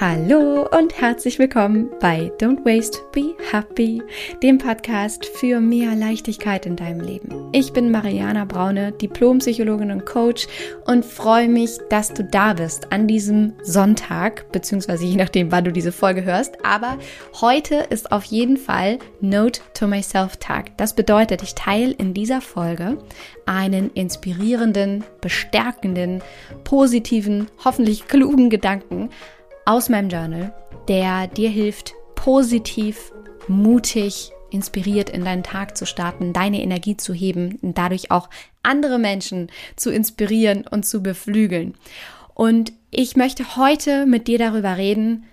Hallo und herzlich willkommen bei Don't Waste, Be Happy, dem Podcast für mehr Leichtigkeit in deinem Leben. Ich bin Mariana Braune, Diplompsychologin und Coach und freue mich, dass du da bist an diesem Sonntag, beziehungsweise je nachdem, wann du diese Folge hörst. Aber heute ist auf jeden Fall Note to Myself Tag. Das bedeutet, ich teile in dieser Folge einen inspirierenden, bestärkenden, positiven, hoffentlich klugen Gedanken aus meinem Journal, der dir hilft, positiv, mutig, inspiriert in deinen Tag zu starten, deine Energie zu heben und dadurch auch andere Menschen zu inspirieren und zu beflügeln. Und ich möchte heute mit dir darüber reden,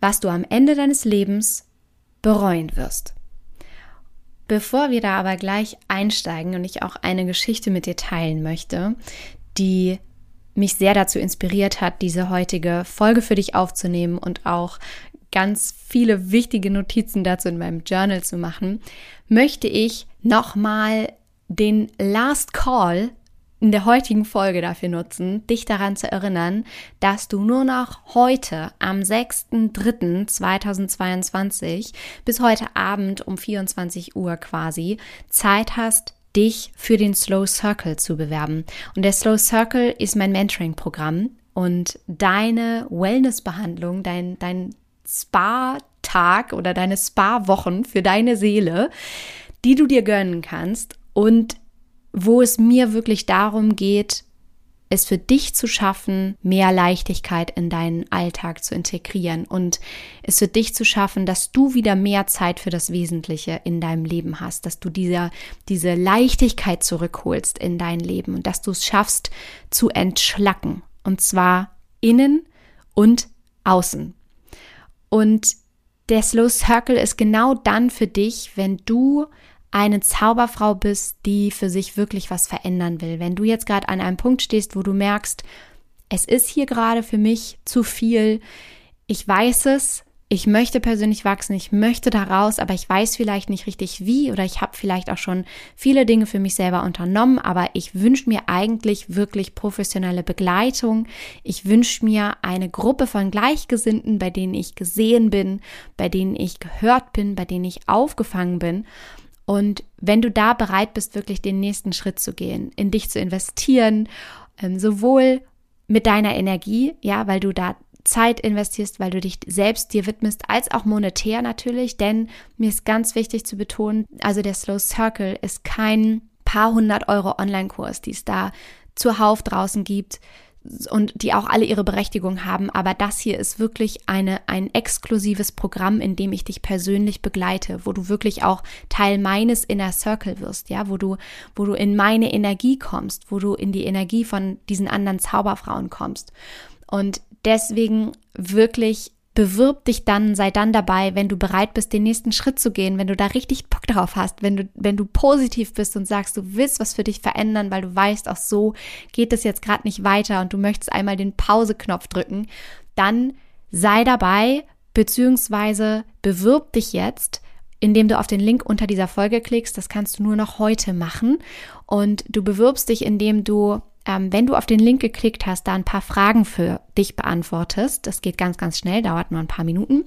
was du am Ende deines Lebens bereuen wirst. Bevor wir da aber gleich einsteigen und ich auch eine Geschichte mit dir teilen möchte, die mich sehr dazu inspiriert hat, diese heutige Folge für dich aufzunehmen und auch ganz viele wichtige Notizen dazu in meinem Journal zu machen, möchte ich nochmal den Last Call in der heutigen Folge dafür nutzen, dich daran zu erinnern, dass du nur noch heute am 6.3.2022 bis heute Abend um 24 Uhr quasi Zeit hast, dich für den Slow Circle zu bewerben. Und der Slow Circle ist mein Mentoring-Programm und deine Wellness-Behandlung, dein, dein Spa-Tag oder deine Spa-Wochen für deine Seele, die du dir gönnen kannst und wo es mir wirklich darum geht, es für dich zu schaffen, mehr Leichtigkeit in deinen Alltag zu integrieren und es für dich zu schaffen, dass du wieder mehr Zeit für das Wesentliche in deinem Leben hast, dass du diese, diese Leichtigkeit zurückholst in dein Leben und dass du es schaffst zu entschlacken und zwar innen und außen. Und der Slow Circle ist genau dann für dich, wenn du eine Zauberfrau bist, die für sich wirklich was verändern will. Wenn du jetzt gerade an einem Punkt stehst, wo du merkst, es ist hier gerade für mich zu viel, ich weiß es, ich möchte persönlich wachsen, ich möchte da raus, aber ich weiß vielleicht nicht richtig wie oder ich habe vielleicht auch schon viele Dinge für mich selber unternommen, aber ich wünsche mir eigentlich wirklich professionelle Begleitung. Ich wünsche mir eine Gruppe von Gleichgesinnten, bei denen ich gesehen bin, bei denen ich gehört bin, bei denen ich aufgefangen bin. Und wenn du da bereit bist, wirklich den nächsten Schritt zu gehen, in dich zu investieren, ähm, sowohl mit deiner Energie, ja, weil du da Zeit investierst, weil du dich selbst dir widmest, als auch monetär natürlich, denn mir ist ganz wichtig zu betonen, also der Slow Circle ist kein paar hundert Euro Online-Kurs, die es da zuhauf draußen gibt, und die auch alle ihre Berechtigung haben. Aber das hier ist wirklich eine, ein exklusives Programm, in dem ich dich persönlich begleite, wo du wirklich auch Teil meines Inner Circle wirst, ja, wo du, wo du in meine Energie kommst, wo du in die Energie von diesen anderen Zauberfrauen kommst. Und deswegen wirklich bewirb dich dann, sei dann dabei, wenn du bereit bist, den nächsten Schritt zu gehen, wenn du da richtig Bock drauf hast, wenn du, wenn du positiv bist und sagst, du willst was für dich verändern, weil du weißt, auch so geht es jetzt gerade nicht weiter und du möchtest einmal den Pause-Knopf drücken, dann sei dabei, beziehungsweise bewirb dich jetzt, indem du auf den Link unter dieser Folge klickst. Das kannst du nur noch heute machen. Und du bewirbst dich, indem du ähm, wenn du auf den Link geklickt hast, da ein paar Fragen für dich beantwortest. Das geht ganz, ganz schnell, dauert nur ein paar Minuten.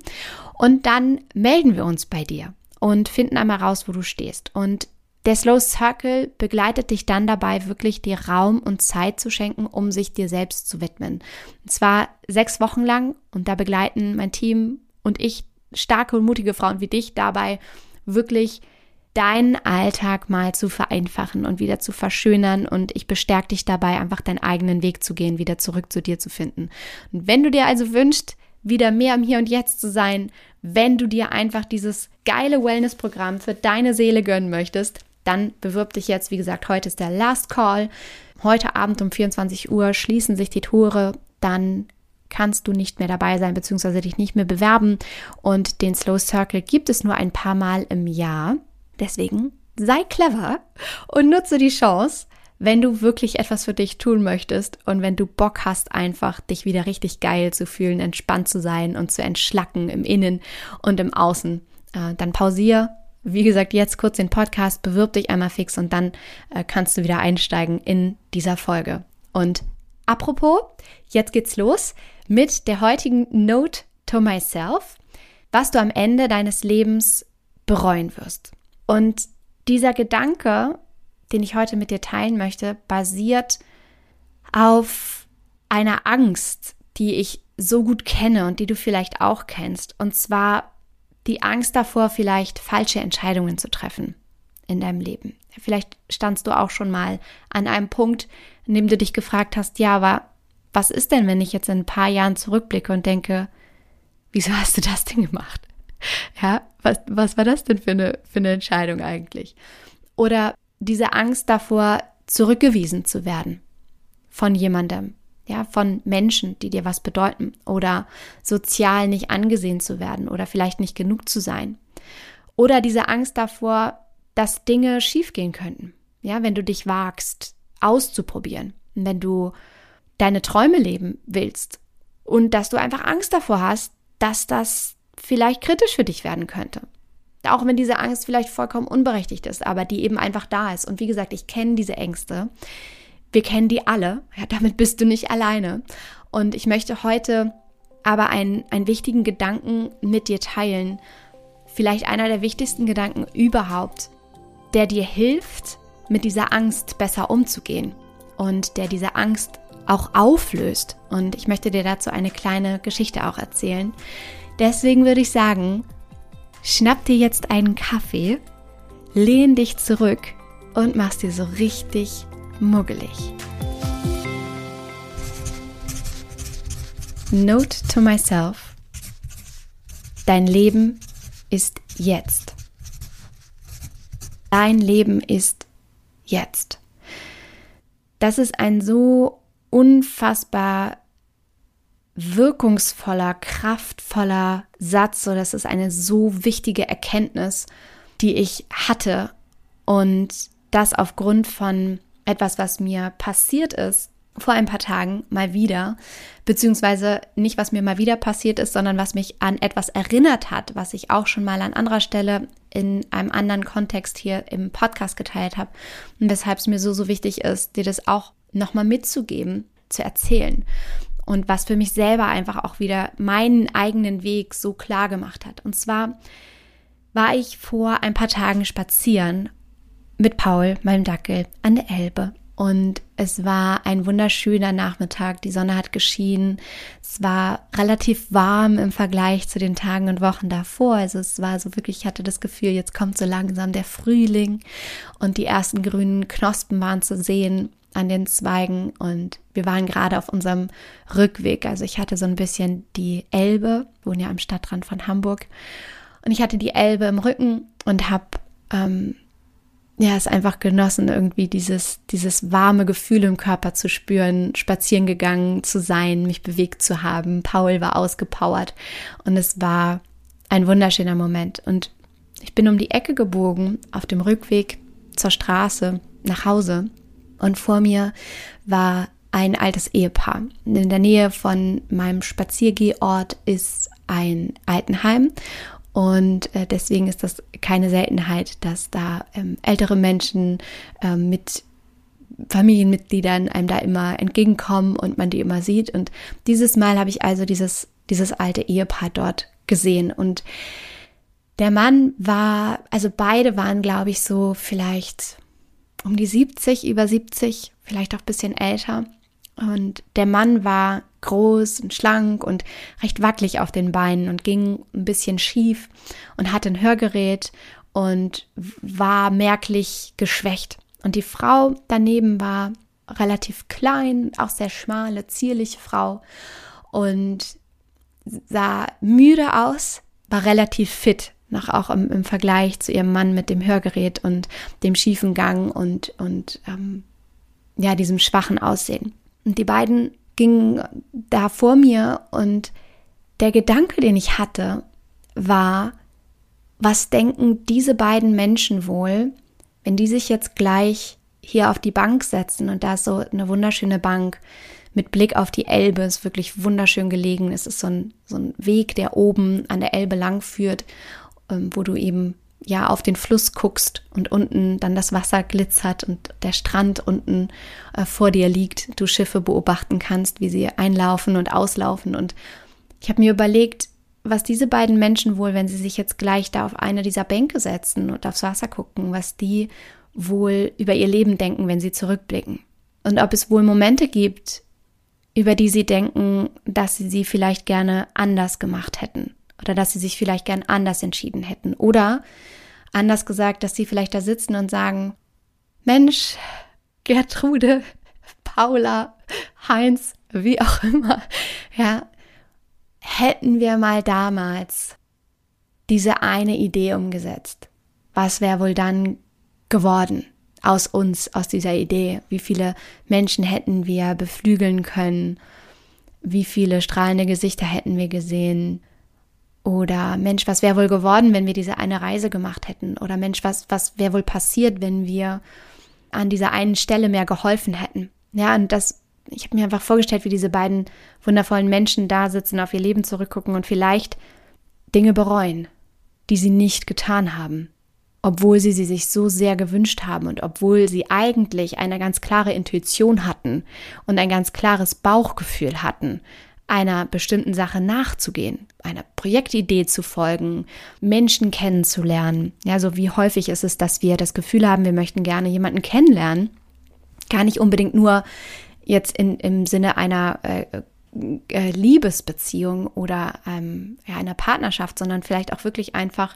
Und dann melden wir uns bei dir und finden einmal raus, wo du stehst. Und der Slow Circle begleitet dich dann dabei, wirklich dir Raum und Zeit zu schenken, um sich dir selbst zu widmen. Und zwar sechs Wochen lang und da begleiten mein Team und ich starke und mutige Frauen wie dich dabei, wirklich deinen Alltag mal zu vereinfachen und wieder zu verschönern. Und ich bestärke dich dabei, einfach deinen eigenen Weg zu gehen, wieder zurück zu dir zu finden. Und wenn du dir also wünschst, wieder mehr im Hier und Jetzt zu sein, wenn du dir einfach dieses geile Wellness-Programm für deine Seele gönnen möchtest, dann bewirb dich jetzt. Wie gesagt, heute ist der Last Call. Heute Abend um 24 Uhr schließen sich die Tore. Dann kannst du nicht mehr dabei sein, beziehungsweise dich nicht mehr bewerben. Und den Slow Circle gibt es nur ein paar Mal im Jahr. Deswegen sei clever und nutze die Chance, wenn du wirklich etwas für dich tun möchtest und wenn du Bock hast, einfach dich wieder richtig geil zu fühlen, entspannt zu sein und zu entschlacken im Innen und im Außen, äh, dann pausier. Wie gesagt, jetzt kurz den Podcast, bewirb dich einmal fix und dann äh, kannst du wieder einsteigen in dieser Folge. Und apropos, jetzt geht's los mit der heutigen Note to myself, was du am Ende deines Lebens bereuen wirst. Und dieser Gedanke, den ich heute mit dir teilen möchte, basiert auf einer Angst, die ich so gut kenne und die du vielleicht auch kennst. Und zwar die Angst davor, vielleicht falsche Entscheidungen zu treffen in deinem Leben. Vielleicht standst du auch schon mal an einem Punkt, in dem du dich gefragt hast, ja, aber was ist denn, wenn ich jetzt in ein paar Jahren zurückblicke und denke, wieso hast du das denn gemacht? Ja, was, was war das denn für eine, für eine Entscheidung eigentlich? Oder diese Angst davor, zurückgewiesen zu werden von jemandem, ja, von Menschen, die dir was bedeuten oder sozial nicht angesehen zu werden oder vielleicht nicht genug zu sein. Oder diese Angst davor, dass Dinge schiefgehen könnten. Ja, wenn du dich wagst, auszuprobieren, wenn du deine Träume leben willst und dass du einfach Angst davor hast, dass das vielleicht kritisch für dich werden könnte. Auch wenn diese Angst vielleicht vollkommen unberechtigt ist, aber die eben einfach da ist. Und wie gesagt, ich kenne diese Ängste. Wir kennen die alle. Ja, damit bist du nicht alleine. Und ich möchte heute aber einen, einen wichtigen Gedanken mit dir teilen. Vielleicht einer der wichtigsten Gedanken überhaupt, der dir hilft, mit dieser Angst besser umzugehen und der diese Angst auch auflöst. Und ich möchte dir dazu eine kleine Geschichte auch erzählen. Deswegen würde ich sagen, schnapp dir jetzt einen Kaffee, lehn dich zurück und mach's dir so richtig muggelig. Note to myself. Dein Leben ist jetzt. Dein Leben ist jetzt. Das ist ein so unfassbar wirkungsvoller, kraftvoller Satz. So, das ist eine so wichtige Erkenntnis, die ich hatte. Und das aufgrund von etwas, was mir passiert ist vor ein paar Tagen mal wieder, beziehungsweise nicht, was mir mal wieder passiert ist, sondern was mich an etwas erinnert hat, was ich auch schon mal an anderer Stelle in einem anderen Kontext hier im Podcast geteilt habe und weshalb es mir so, so wichtig ist, dir das auch nochmal mitzugeben, zu erzählen und was für mich selber einfach auch wieder meinen eigenen Weg so klar gemacht hat. Und zwar war ich vor ein paar Tagen spazieren mit Paul, meinem Dackel, an der Elbe. Und es war ein wunderschöner Nachmittag. Die Sonne hat geschienen. Es war relativ warm im Vergleich zu den Tagen und Wochen davor. Also es war so wirklich, ich hatte das Gefühl, jetzt kommt so langsam der Frühling und die ersten grünen Knospen waren zu sehen an den Zweigen und wir waren gerade auf unserem Rückweg. Also ich hatte so ein bisschen die Elbe, wohne ja am Stadtrand von Hamburg, und ich hatte die Elbe im Rücken und habe ähm, ja es einfach genossen, irgendwie dieses dieses warme Gefühl im Körper zu spüren, spazieren gegangen zu sein, mich bewegt zu haben. Paul war ausgepowert und es war ein wunderschöner Moment. Und ich bin um die Ecke gebogen auf dem Rückweg zur Straße nach Hause und vor mir war ein altes Ehepaar. In der Nähe von meinem Spaziergehort ist ein Altenheim und äh, deswegen ist das keine Seltenheit, dass da ähm, ältere Menschen ähm, mit Familienmitgliedern einem da immer entgegenkommen und man die immer sieht. Und dieses Mal habe ich also dieses, dieses alte Ehepaar dort gesehen. Und der Mann war, also beide waren, glaube ich, so vielleicht um die 70, über 70, vielleicht auch ein bisschen älter. Und der Mann war groß und schlank und recht wackelig auf den Beinen und ging ein bisschen schief und hatte ein Hörgerät und war merklich geschwächt. Und die Frau daneben war relativ klein, auch sehr schmale, zierliche Frau und sah müde aus, war relativ fit noch auch im, im, Vergleich zu ihrem Mann mit dem Hörgerät und dem schiefen Gang und, und ähm, ja, diesem schwachen Aussehen. Und die beiden gingen da vor mir und der Gedanke, den ich hatte, war, was denken diese beiden Menschen wohl, wenn die sich jetzt gleich hier auf die Bank setzen und da ist so eine wunderschöne Bank mit Blick auf die Elbe, ist wirklich wunderschön gelegen. Es ist so ein, so ein Weg, der oben an der Elbe lang führt wo du eben ja auf den Fluss guckst und unten dann das Wasser glitzert und der Strand unten äh, vor dir liegt, du Schiffe beobachten kannst, wie sie einlaufen und auslaufen. Und ich habe mir überlegt, was diese beiden Menschen wohl, wenn sie sich jetzt gleich da auf eine dieser Bänke setzen und aufs Wasser gucken, was die wohl über ihr Leben denken, wenn sie zurückblicken. Und ob es wohl Momente gibt, über die sie denken, dass sie sie vielleicht gerne anders gemacht hätten oder dass sie sich vielleicht gern anders entschieden hätten. Oder anders gesagt, dass sie vielleicht da sitzen und sagen, Mensch, Gertrude, Paula, Heinz, wie auch immer, ja, hätten wir mal damals diese eine Idee umgesetzt, was wäre wohl dann geworden aus uns, aus dieser Idee? Wie viele Menschen hätten wir beflügeln können? Wie viele strahlende Gesichter hätten wir gesehen? Oder Mensch, was wäre wohl geworden, wenn wir diese eine Reise gemacht hätten? Oder Mensch, was, was wäre wohl passiert, wenn wir an dieser einen Stelle mehr geholfen hätten? Ja, und das ich habe mir einfach vorgestellt, wie diese beiden wundervollen Menschen da sitzen, auf ihr Leben zurückgucken und vielleicht Dinge bereuen, die sie nicht getan haben, obwohl sie sie sich so sehr gewünscht haben und obwohl sie eigentlich eine ganz klare Intuition hatten und ein ganz klares Bauchgefühl hatten, einer bestimmten Sache nachzugehen, einer Projektidee zu folgen, Menschen kennenzulernen. Ja, so wie häufig ist es, dass wir das Gefühl haben, wir möchten gerne jemanden kennenlernen. Gar nicht unbedingt nur jetzt in, im Sinne einer äh, äh, Liebesbeziehung oder ähm, ja, einer Partnerschaft, sondern vielleicht auch wirklich einfach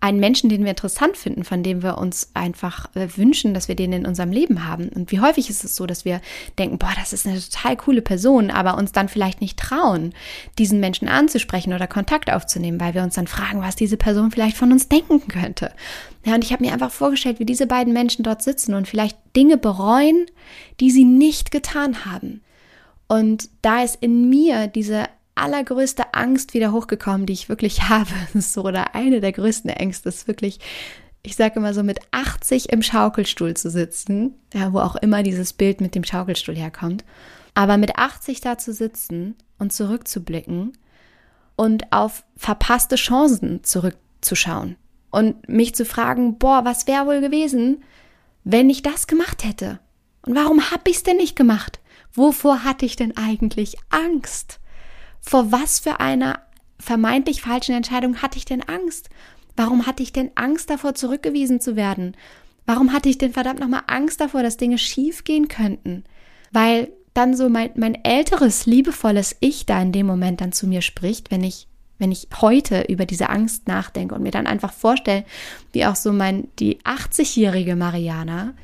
einen Menschen, den wir interessant finden, von dem wir uns einfach äh, wünschen, dass wir den in unserem Leben haben. Und wie häufig ist es so, dass wir denken, boah, das ist eine total coole Person, aber uns dann vielleicht nicht trauen, diesen Menschen anzusprechen oder Kontakt aufzunehmen, weil wir uns dann fragen, was diese Person vielleicht von uns denken könnte. Ja, und ich habe mir einfach vorgestellt, wie diese beiden Menschen dort sitzen und vielleicht Dinge bereuen, die sie nicht getan haben. Und da ist in mir diese allergrößte Angst wieder hochgekommen, die ich wirklich habe. So, oder eine der größten Ängste ist wirklich, ich sage immer so, mit 80 im Schaukelstuhl zu sitzen, ja, wo auch immer dieses Bild mit dem Schaukelstuhl herkommt. Aber mit 80 da zu sitzen und zurückzublicken und auf verpasste Chancen zurückzuschauen und mich zu fragen, boah, was wäre wohl gewesen, wenn ich das gemacht hätte? Und warum habe ich es denn nicht gemacht? Wovor hatte ich denn eigentlich Angst? Vor was für einer vermeintlich falschen Entscheidung hatte ich denn Angst? Warum hatte ich denn Angst davor, zurückgewiesen zu werden? Warum hatte ich denn verdammt nochmal Angst davor, dass Dinge schief gehen könnten? Weil dann so mein, mein älteres, liebevolles Ich da in dem Moment dann zu mir spricht, wenn ich, wenn ich heute über diese Angst nachdenke und mir dann einfach vorstelle, wie auch so mein, die 80-jährige Mariana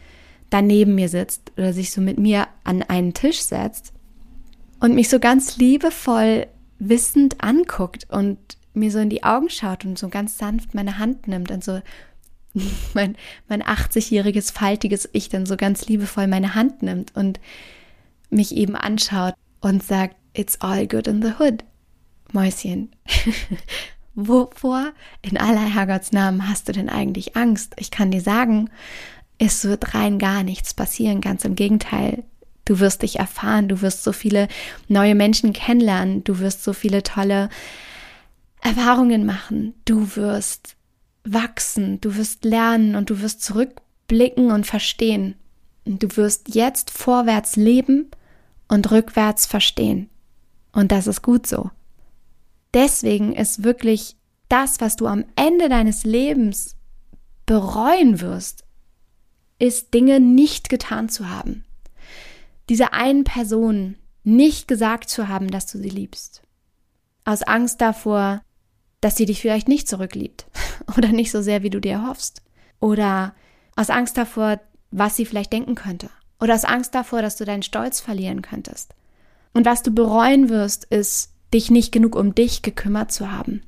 daneben mir sitzt oder sich so mit mir an einen Tisch setzt und mich so ganz liebevoll wissend anguckt und mir so in die Augen schaut und so ganz sanft meine Hand nimmt und so mein, mein 80-jähriges, faltiges Ich dann so ganz liebevoll meine Hand nimmt und mich eben anschaut und sagt, it's all good in the hood. Mäuschen, wovor in aller Herrgottsnamen hast du denn eigentlich Angst? Ich kann dir sagen, es wird rein gar nichts passieren, ganz im Gegenteil. Du wirst dich erfahren, du wirst so viele neue Menschen kennenlernen, du wirst so viele tolle Erfahrungen machen, du wirst wachsen, du wirst lernen und du wirst zurückblicken und verstehen. Du wirst jetzt vorwärts leben und rückwärts verstehen. Und das ist gut so. Deswegen ist wirklich das, was du am Ende deines Lebens bereuen wirst, ist Dinge nicht getan zu haben dieser einen Person nicht gesagt zu haben, dass du sie liebst. Aus Angst davor, dass sie dich vielleicht nicht zurückliebt oder nicht so sehr, wie du dir hoffst. Oder aus Angst davor, was sie vielleicht denken könnte. Oder aus Angst davor, dass du deinen Stolz verlieren könntest. Und was du bereuen wirst, ist, dich nicht genug um dich gekümmert zu haben.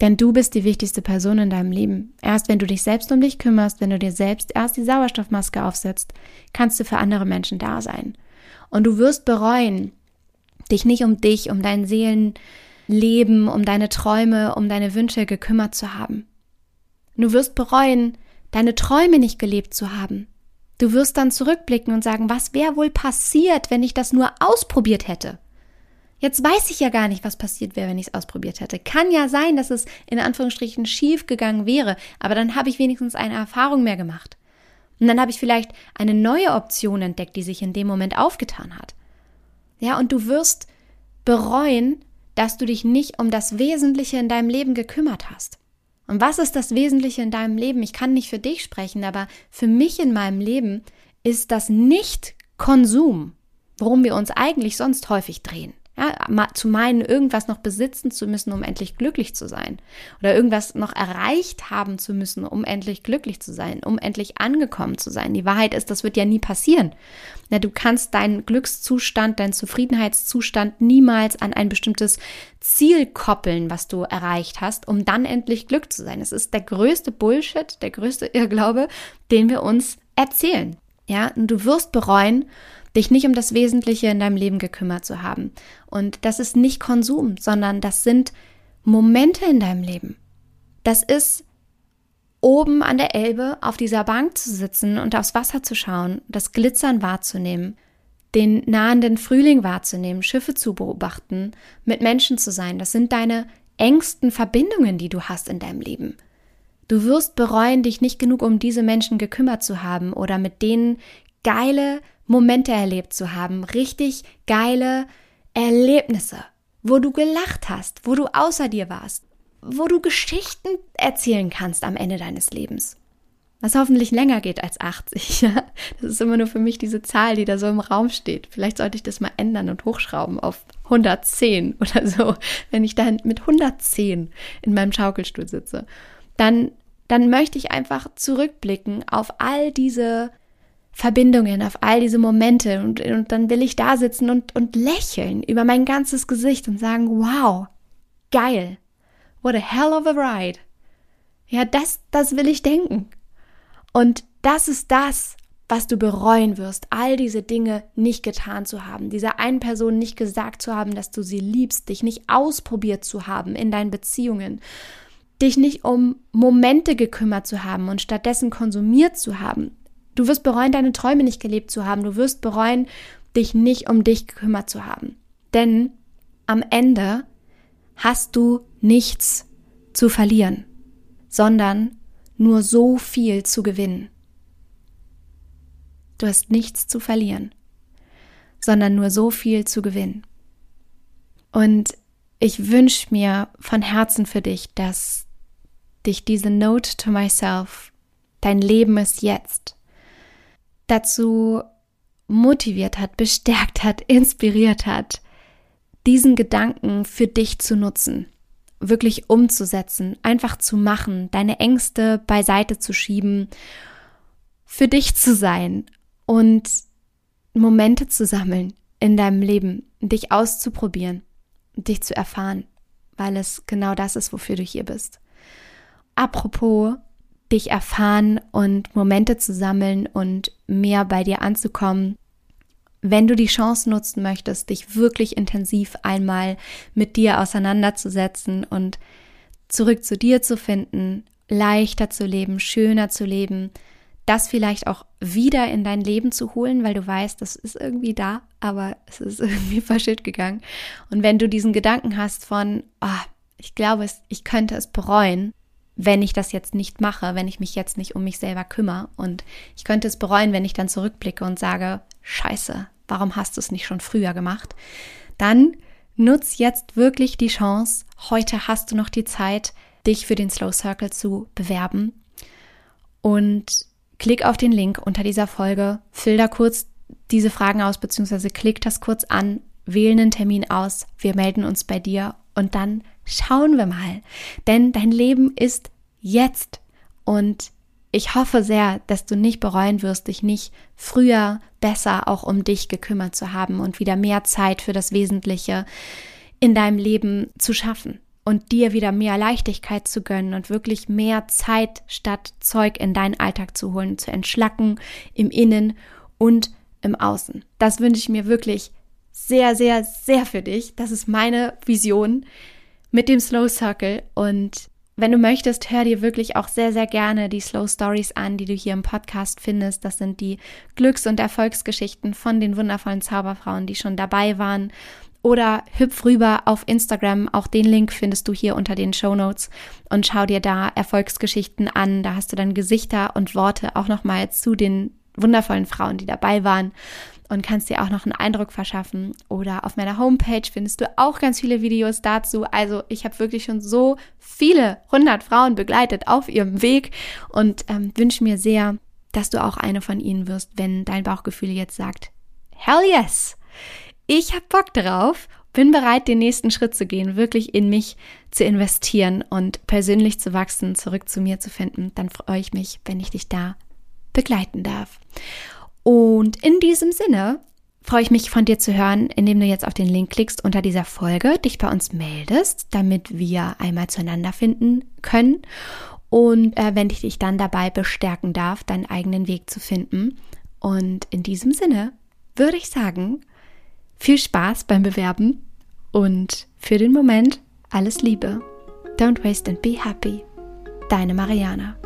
Denn du bist die wichtigste Person in deinem Leben. Erst wenn du dich selbst um dich kümmerst, wenn du dir selbst erst die Sauerstoffmaske aufsetzt, kannst du für andere Menschen da sein. Und du wirst bereuen, dich nicht um dich, um dein Seelenleben, um deine Träume, um deine Wünsche gekümmert zu haben. Du wirst bereuen, deine Träume nicht gelebt zu haben. Du wirst dann zurückblicken und sagen, was wäre wohl passiert, wenn ich das nur ausprobiert hätte? Jetzt weiß ich ja gar nicht, was passiert wäre, wenn ich es ausprobiert hätte. Kann ja sein, dass es in Anführungsstrichen schief gegangen wäre, aber dann habe ich wenigstens eine Erfahrung mehr gemacht. Und dann habe ich vielleicht eine neue Option entdeckt, die sich in dem Moment aufgetan hat. Ja, und du wirst bereuen, dass du dich nicht um das Wesentliche in deinem Leben gekümmert hast. Und was ist das Wesentliche in deinem Leben? Ich kann nicht für dich sprechen, aber für mich in meinem Leben ist das nicht Konsum, worum wir uns eigentlich sonst häufig drehen. Ja, zu meinen, irgendwas noch besitzen zu müssen, um endlich glücklich zu sein. Oder irgendwas noch erreicht haben zu müssen, um endlich glücklich zu sein, um endlich angekommen zu sein. Die Wahrheit ist, das wird ja nie passieren. Ja, du kannst deinen Glückszustand, deinen Zufriedenheitszustand niemals an ein bestimmtes Ziel koppeln, was du erreicht hast, um dann endlich Glück zu sein. Es ist der größte Bullshit, der größte Irrglaube, den wir uns erzählen. Ja, und du wirst bereuen, dich nicht um das Wesentliche in deinem Leben gekümmert zu haben. Und das ist nicht Konsum, sondern das sind Momente in deinem Leben. Das ist oben an der Elbe auf dieser Bank zu sitzen und aufs Wasser zu schauen, das Glitzern wahrzunehmen, den nahenden Frühling wahrzunehmen, Schiffe zu beobachten, mit Menschen zu sein. Das sind deine engsten Verbindungen, die du hast in deinem Leben. Du wirst bereuen, dich nicht genug um diese Menschen gekümmert zu haben oder mit denen geile Momente erlebt zu haben, richtig geile Erlebnisse, wo du gelacht hast, wo du außer dir warst, wo du Geschichten erzählen kannst am Ende deines Lebens. Was hoffentlich länger geht als 80. Ja? Das ist immer nur für mich diese Zahl, die da so im Raum steht. Vielleicht sollte ich das mal ändern und hochschrauben auf 110 oder so. Wenn ich dann mit 110 in meinem Schaukelstuhl sitze, dann, dann möchte ich einfach zurückblicken auf all diese Verbindungen, auf all diese Momente und, und dann will ich da sitzen und, und lächeln über mein ganzes Gesicht und sagen, wow, geil, what a hell of a ride. Ja, das, das will ich denken. Und das ist das, was du bereuen wirst, all diese Dinge nicht getan zu haben, dieser einen Person nicht gesagt zu haben, dass du sie liebst, dich nicht ausprobiert zu haben in deinen Beziehungen, dich nicht um Momente gekümmert zu haben und stattdessen konsumiert zu haben, Du wirst bereuen, deine Träume nicht gelebt zu haben. Du wirst bereuen, dich nicht um dich gekümmert zu haben. Denn am Ende hast du nichts zu verlieren, sondern nur so viel zu gewinnen. Du hast nichts zu verlieren, sondern nur so viel zu gewinnen. Und ich wünsche mir von Herzen für dich, dass dich diese Note to myself, dein Leben ist jetzt, dazu motiviert hat, bestärkt hat, inspiriert hat, diesen Gedanken für dich zu nutzen, wirklich umzusetzen, einfach zu machen, deine Ängste beiseite zu schieben, für dich zu sein und Momente zu sammeln in deinem Leben, dich auszuprobieren, dich zu erfahren, weil es genau das ist, wofür du hier bist. Apropos dich erfahren und Momente zu sammeln und mehr bei dir anzukommen. Wenn du die Chance nutzen möchtest, dich wirklich intensiv einmal mit dir auseinanderzusetzen und zurück zu dir zu finden, leichter zu leben, schöner zu leben, das vielleicht auch wieder in dein Leben zu holen, weil du weißt, das ist irgendwie da, aber es ist irgendwie verschütt gegangen. Und wenn du diesen Gedanken hast von, oh, ich glaube, ich könnte es bereuen, wenn ich das jetzt nicht mache, wenn ich mich jetzt nicht um mich selber kümmere. Und ich könnte es bereuen, wenn ich dann zurückblicke und sage, scheiße, warum hast du es nicht schon früher gemacht? Dann nutz jetzt wirklich die Chance. Heute hast du noch die Zeit, dich für den Slow Circle zu bewerben. Und klick auf den Link unter dieser Folge, füll da kurz diese Fragen aus, beziehungsweise klick das kurz an, wähle einen Termin aus, wir melden uns bei dir und dann schauen wir mal. Denn dein Leben ist jetzt und ich hoffe sehr, dass du nicht bereuen wirst, dich nicht früher besser auch um dich gekümmert zu haben und wieder mehr Zeit für das Wesentliche in deinem Leben zu schaffen und dir wieder mehr Leichtigkeit zu gönnen und wirklich mehr Zeit statt Zeug in deinen Alltag zu holen, zu entschlacken im Innen und im Außen. Das wünsche ich mir wirklich sehr, sehr, sehr für dich. Das ist meine Vision mit dem Slow Circle. Und wenn du möchtest, hör dir wirklich auch sehr, sehr gerne die Slow Stories an, die du hier im Podcast findest. Das sind die Glücks- und Erfolgsgeschichten von den wundervollen Zauberfrauen, die schon dabei waren. Oder hüpf rüber auf Instagram. Auch den Link findest du hier unter den Show Notes und schau dir da Erfolgsgeschichten an. Da hast du dann Gesichter und Worte auch nochmal zu den wundervollen Frauen, die dabei waren. Und kannst dir auch noch einen Eindruck verschaffen. Oder auf meiner Homepage findest du auch ganz viele Videos dazu. Also ich habe wirklich schon so viele hundert Frauen begleitet auf ihrem Weg und ähm, wünsche mir sehr, dass du auch eine von ihnen wirst, wenn dein Bauchgefühl jetzt sagt, hell yes, ich habe Bock drauf bin bereit, den nächsten Schritt zu gehen, wirklich in mich zu investieren und persönlich zu wachsen, zurück zu mir zu finden, dann freue ich mich, wenn ich dich da begleiten darf. Und in diesem Sinne freue ich mich von dir zu hören, indem du jetzt auf den Link klickst unter dieser Folge, dich bei uns meldest, damit wir einmal zueinander finden können und äh, wenn ich dich dann dabei bestärken darf, deinen eigenen Weg zu finden. Und in diesem Sinne würde ich sagen, viel Spaß beim Bewerben und für den Moment alles Liebe. Don't waste and be happy. Deine Mariana.